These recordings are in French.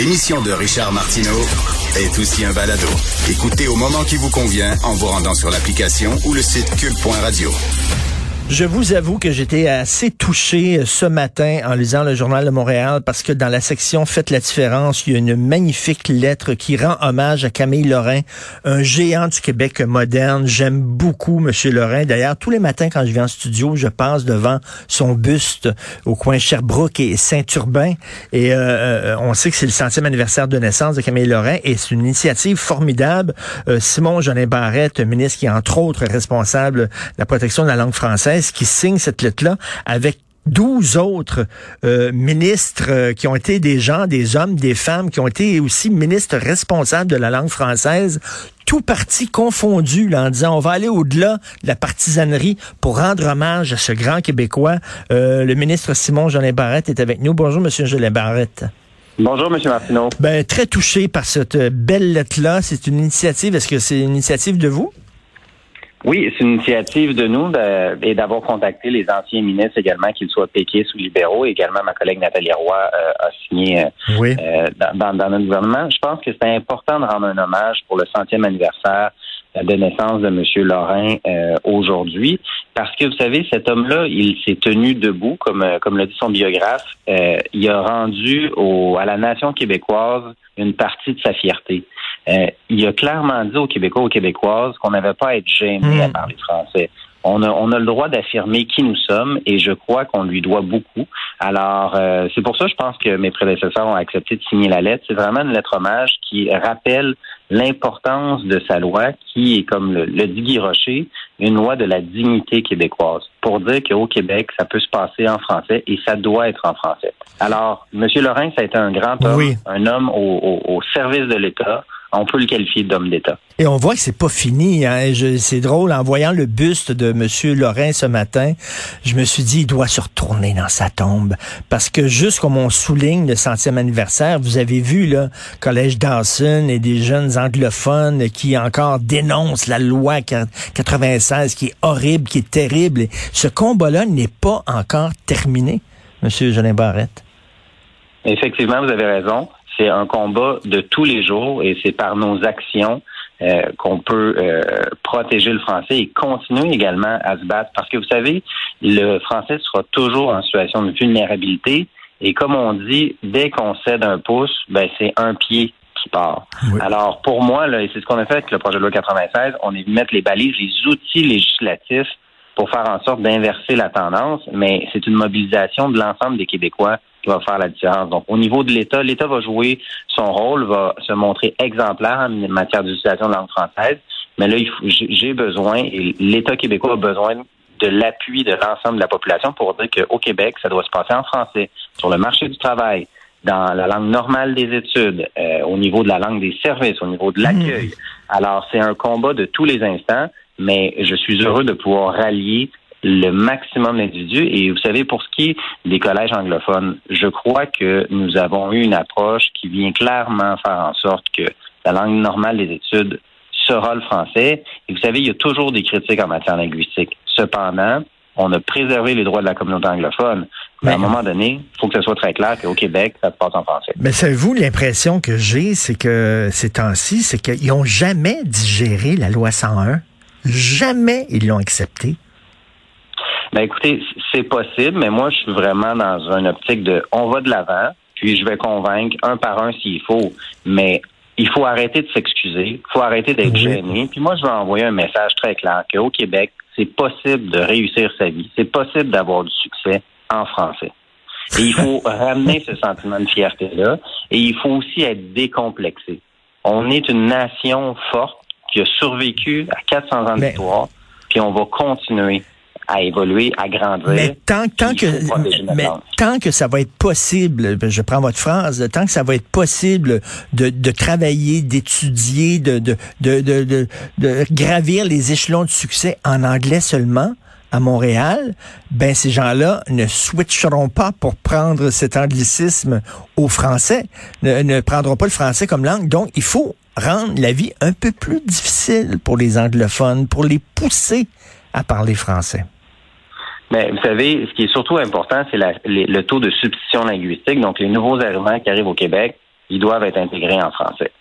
L'émission de Richard Martineau est aussi un balado. Écoutez au moment qui vous convient en vous rendant sur l'application ou le site cube.radio. Je vous avoue que j'étais assez touché ce matin en lisant le journal de Montréal parce que dans la section Faites la différence, il y a une magnifique lettre qui rend hommage à Camille Lorrain, un géant du Québec moderne. J'aime beaucoup Monsieur Lorrain. D'ailleurs, tous les matins quand je viens en studio, je passe devant son buste au coin Sherbrooke et Saint-Urbain. Et euh, euh, on sait que c'est le centième anniversaire de naissance de Camille Lorrain et c'est une initiative formidable. Euh, Simon Jolin Barrette, ministre qui est entre autres responsable de la protection de la langue française, qui signe cette lettre-là avec 12 autres euh, ministres euh, qui ont été des gens, des hommes, des femmes, qui ont été aussi ministres responsables de la langue française, tout parti confondu, là, en disant on va aller au-delà de la partisanerie pour rendre hommage à ce grand Québécois. Euh, le ministre Simon Jolin Barrette est avec nous. Bonjour, Monsieur Jolin Barrette. Bonjour, M. Martineau. Ben, très touché par cette belle lettre-là. C'est une initiative. Est-ce que c'est une initiative de vous? Oui, c'est une initiative de nous de- et d'avoir contacté les anciens ministres également, qu'ils soient péquistes ou libéraux. Également, ma collègue Nathalie Roy euh, a signé euh, Oui. euh, dans, dans- notre gouvernement. Je pense que c'est important de rendre un hommage pour le centième anniversaire euh, de naissance de M. Lorrain euh, aujourd'hui, parce que vous savez, cet homme-là, il s'est tenu debout, comme comme l'a dit son biographe. Euh, il a rendu au, à la nation québécoise une partie de sa fierté. Euh, il a clairement dit aux Québécois, aux Québécoises qu'on n'avait pas à être gêné à Mm. parler français. On a, on a le droit d'affirmer qui nous sommes et je crois qu'on lui doit beaucoup. Alors, euh, c'est pour ça, je pense que mes prédécesseurs ont accepté de signer la lettre. C'est vraiment une lettre hommage qui rappelle l'importance de sa loi, qui est, comme le, le dit Guy Rocher, une loi de la dignité québécoise, pour dire qu'au Québec, ça peut se passer en français et ça doit être en français. Alors, M. Lorrain, ça a été un grand homme, Oui. un homme au, au- au service de l'État. On peut le qualifier d'homme d'État. Et on voit que c'est pas fini. Hein. C'est drôle, en voyant le buste de M. Lorrain ce matin, je me suis dit, il doit se retourner dans sa tombe. Parce que juste comme on souligne le centième anniversaire, vous avez vu, là, Collège Dawson et des jeunes anglophones qui encore dénoncent la loi 96, qui est horrible, qui est terrible. Ce combat-là n'est pas encore terminé, M. Jolin Barrette. Effectivement, vous avez raison. C'est un combat de tous les jours et c'est par nos actions euh, qu'on peut euh, protéger le français et continuer également à se battre. Parce que vous savez, le français sera toujours en situation de vulnérabilité et comme on dit, dès qu'on cède un pouce, ben c'est un pied qui part. Oui. Alors pour moi, là, et c'est ce qu'on a fait avec le projet de loi 96, on est venu mettre les balises, les outils législatifs pour faire en sorte d'inverser la tendance, mais c'est une mobilisation de l'ensemble des Québécois qui va faire la différence. Donc, au niveau de l'État, l'État va jouer son rôle, va se montrer exemplaire en matière d'utilisation de langue française, mais là, j'ai besoin, et l'État québécois a besoin de l'appui de l'ensemble de la population pour dire qu'au Québec, ça doit se passer en français, sur le marché du travail, dans la langue normale des études, euh, au niveau de la langue des services, au niveau de l'accueil. Alors, c'est un combat de tous les instants, mais je suis heureux de pouvoir rallier le maximum d'individus. Et vous savez, pour ce qui est des collèges anglophones, je crois que nous avons eu une approche qui vient clairement faire en sorte que la langue normale des études sera le français. Et vous savez, il y a toujours des critiques en matière linguistique. Cependant, on a préservé les droits de la communauté anglophone. Mais à un moment donné, il faut que ce soit très clair qu'au Québec, ça se passe en français. Mais savez-vous, l'impression que j'ai, c'est que ces temps-ci, c'est qu'ils n'ont jamais digéré la loi 101. Jamais ils l'ont acceptée. Ben écoutez, c'est possible, mais moi je suis vraiment dans une optique de on va de l'avant. puis je vais convaincre un par un s'il faut. Mais il faut arrêter de s'excuser, il faut arrêter d'être gêné. Puis moi, je vais envoyer un message très clair qu'au Québec, c'est possible de réussir sa vie, c'est possible d'avoir du succès en français. Et il faut ramener ce sentiment de fierté-là, et il faut aussi être décomplexé. On est une nation forte qui a survécu à 400 ans d'histoire, puis on va continuer à évoluer, à grandir. Mais tant, tant que, mais tant que ça va être possible, je prends votre phrase, tant que ça va être possible de, de travailler, d'étudier, de, de, de, de, de gravir les échelons de succès en anglais seulement, à Montréal, ben ces gens-là ne switcheront pas pour prendre cet anglicisme au français, ne, ne prendront pas le français comme langue. Donc, il faut rendre la vie un peu plus difficile pour les anglophones, pour les pousser à parler français. Mais vous savez, ce qui est surtout important, c'est le taux de substitution linguistique. Donc, les nouveaux arrivants qui arrivent au Québec, ils doivent être intégrés en français.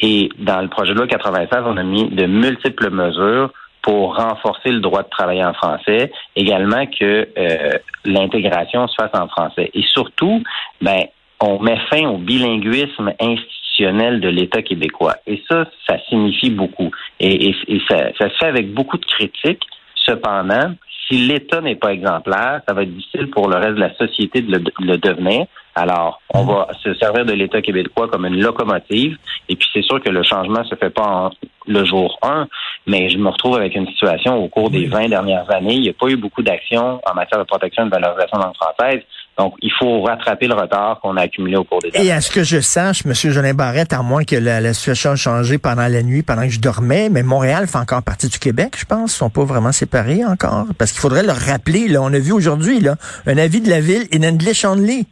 Et dans le projet de loi 96, on a mis de multiples mesures pour renforcer le droit de travailler en français, également que euh, l'intégration se fasse en français. Et surtout, ben, on met fin au bilinguisme institutionnel de l'État québécois. Et ça, ça signifie beaucoup. Et, ça, ça se fait avec beaucoup de critiques. Cependant, si l'État n'est pas exemplaire, ça va être difficile pour le reste de la société de le, devenir. Alors, on va se servir de l'État québécois comme une locomotive. Et puis, c'est sûr que le changement se fait pas en, le jour 1, mais je me retrouve avec une situation au cours des 20 dernières années. Il n'y a pas eu beaucoup d'actions en matière de protection et de valorisation langue française. Donc, il faut rattraper le retard qu'on a accumulé au cours des Et à ce que je sache, M. Jolin Barrette, à moins que la, situation ait changé pendant la nuit, pendant que je dormais, mais Montréal fait encore partie du Québec, je pense. Ils sont pas vraiment séparés encore. Parce qu'il faudrait leur rappeler, là, on a vu aujourd'hui, là, un avis de la ville in English only.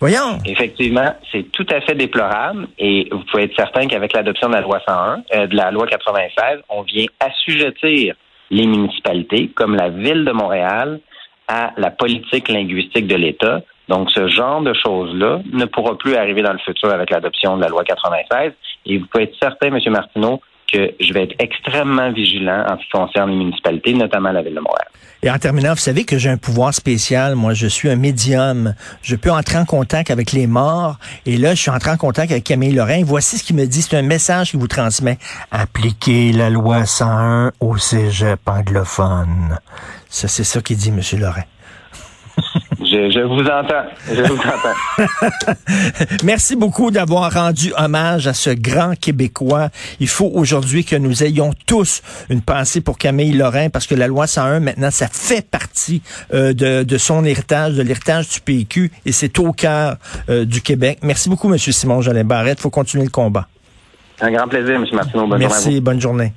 Voyons. Effectivement, c'est tout à fait déplorable et vous pouvez être certain qu'avec l'adoption de la loi 101, euh, de la loi 96, on vient assujettir les municipalités, comme la ville de Montréal, à la politique linguistique de l'État. Donc, ce genre de choses-là ne pourra plus arriver dans le futur avec l'adoption de la loi 96. Et vous pouvez être certain, M. Martineau, que je vais être extrêmement vigilant en ce qui concerne les municipalités, notamment la ville de Montréal. Et en terminant, vous savez que j'ai un pouvoir spécial. Moi, je suis un médium. Je peux entrer en contact avec les morts. Et là, je suis entré en contact avec Camille Lorrain. Voici ce qu'il me dit. C'est un message qu'il vous transmet. Appliquez la loi 101 au cégep anglophone. Ça, c'est ça qu'il dit, M. Lorrain. Je, vous entends. Je vous entends. Merci beaucoup d'avoir rendu hommage à ce grand Québécois. Il faut aujourd'hui que nous ayons tous une pensée pour Camille Lorrain parce que la loi 101, maintenant, ça fait partie euh, de, son héritage, de l'héritage du PQ et c'est au cœur euh, du Québec. Merci beaucoup, M. Simon Jolin Barrette. Il faut continuer le combat. Un grand plaisir, M. Martineau. Bonne Merci, bonne journée.